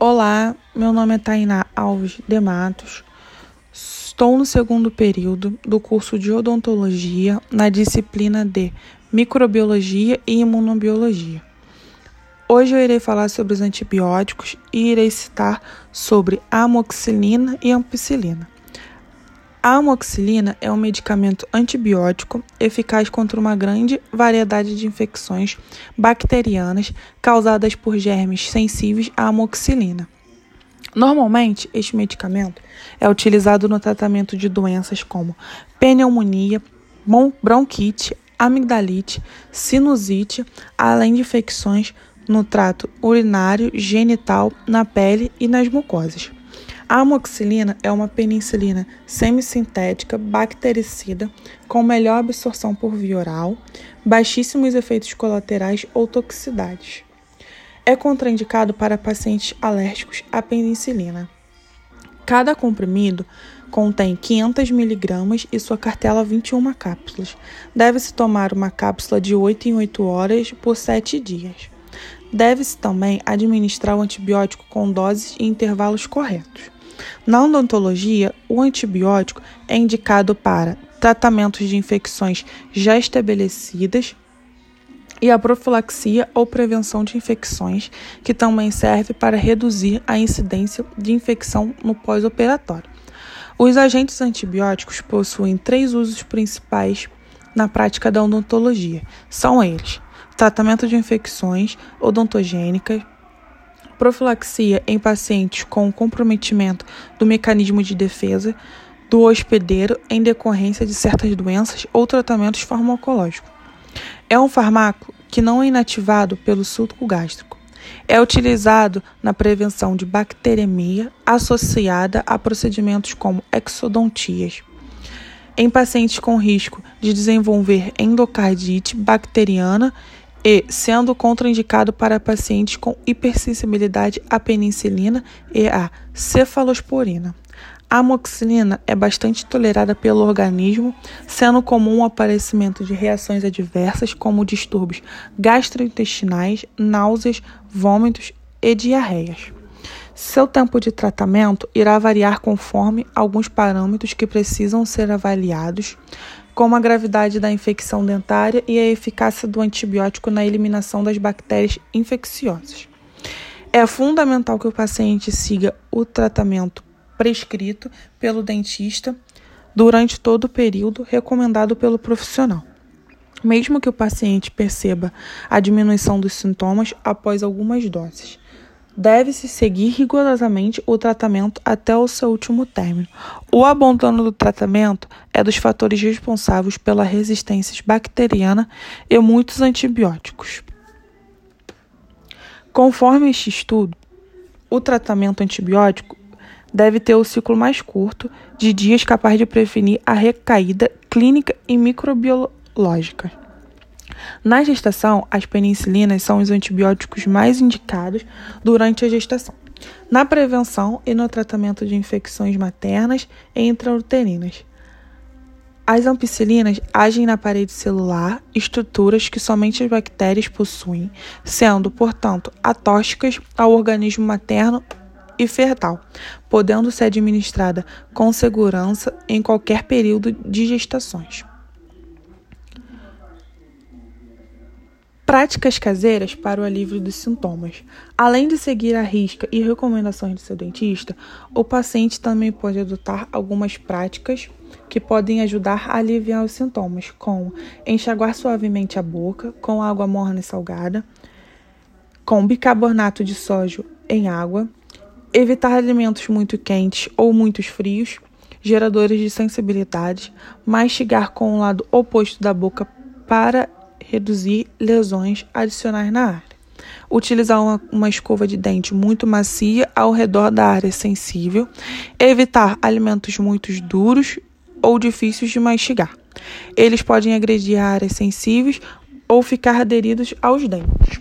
Olá, meu nome é Tainá Alves de Matos. Estou no segundo período do curso de odontologia na disciplina de microbiologia e imunobiologia. Hoje eu irei falar sobre os antibióticos e irei citar sobre amoxicilina e ampicilina. A amoxicilina é um medicamento antibiótico eficaz contra uma grande variedade de infecções bacterianas causadas por germes sensíveis à amoxicilina. Normalmente, este medicamento é utilizado no tratamento de doenças como pneumonia, bronquite, amigdalite, sinusite, além de infecções no trato urinário, genital, na pele e nas mucosas. A amoxicilina é uma penicilina semissintética bactericida com melhor absorção por via oral, baixíssimos efeitos colaterais ou toxicidades. É contraindicado para pacientes alérgicos à penicilina. Cada comprimido contém 500 mg e sua cartela 21 cápsulas. Deve-se tomar uma cápsula de 8 em 8 horas por 7 dias. Deve-se também administrar o antibiótico com doses e intervalos corretos. Na odontologia, o antibiótico é indicado para tratamentos de infecções já estabelecidas e a profilaxia ou prevenção de infecções, que também serve para reduzir a incidência de infecção no pós-operatório. Os agentes antibióticos possuem três usos principais na prática da odontologia. São eles: tratamento de infecções odontogênicas, profilaxia em pacientes com comprometimento do mecanismo de defesa do hospedeiro em decorrência de certas doenças ou tratamentos farmacológicos. É um fármaco que não é inativado pelo sulco gástrico. É utilizado na prevenção de bacteremia associada a procedimentos como exodontias. Em pacientes com risco de desenvolver endocardite bacteriana e sendo contraindicado para pacientes com hipersensibilidade à penicilina e à cefalosporina. A amoxicilina é bastante tolerada pelo organismo, sendo comum o aparecimento de reações adversas como distúrbios gastrointestinais, náuseas, vômitos e diarreias. Seu tempo de tratamento irá variar conforme alguns parâmetros que precisam ser avaliados, como a gravidade da infecção dentária e a eficácia do antibiótico na eliminação das bactérias infecciosas. É fundamental que o paciente siga o tratamento prescrito pelo dentista durante todo o período recomendado pelo profissional. Mesmo que o paciente perceba a diminuição dos sintomas após algumas doses deve-se seguir rigorosamente o tratamento até o seu último término. O abandono do tratamento é dos fatores responsáveis pela resistência bacteriana e muitos antibióticos. Conforme este estudo, o tratamento antibiótico deve ter o ciclo mais curto de dias capaz de prevenir a recaída clínica e microbiológica. Na gestação, as penicilinas são os antibióticos mais indicados durante a gestação, na prevenção e no tratamento de infecções maternas e intrauterinas. As ampicilinas agem na parede celular, estruturas que somente as bactérias possuem, sendo, portanto, atóxicas ao organismo materno e fetal, podendo ser administrada com segurança em qualquer período de gestações. Práticas caseiras para o alívio dos sintomas. Além de seguir a risca e recomendações do seu dentista, o paciente também pode adotar algumas práticas que podem ajudar a aliviar os sintomas, como enxaguar suavemente a boca com água morna e salgada, com bicarbonato de sódio em água, evitar alimentos muito quentes ou muito frios, geradores de sensibilidade, mastigar com o lado oposto da boca para reduzir lesões adicionais na área. Utilizar uma, uma, escova de dente muito macia ao redor da área sensível. Evitar alimentos muito duros ou difíceis de mastigar. Eles podem agredir áreas sensíveis ou ficar aderidos aos dentes.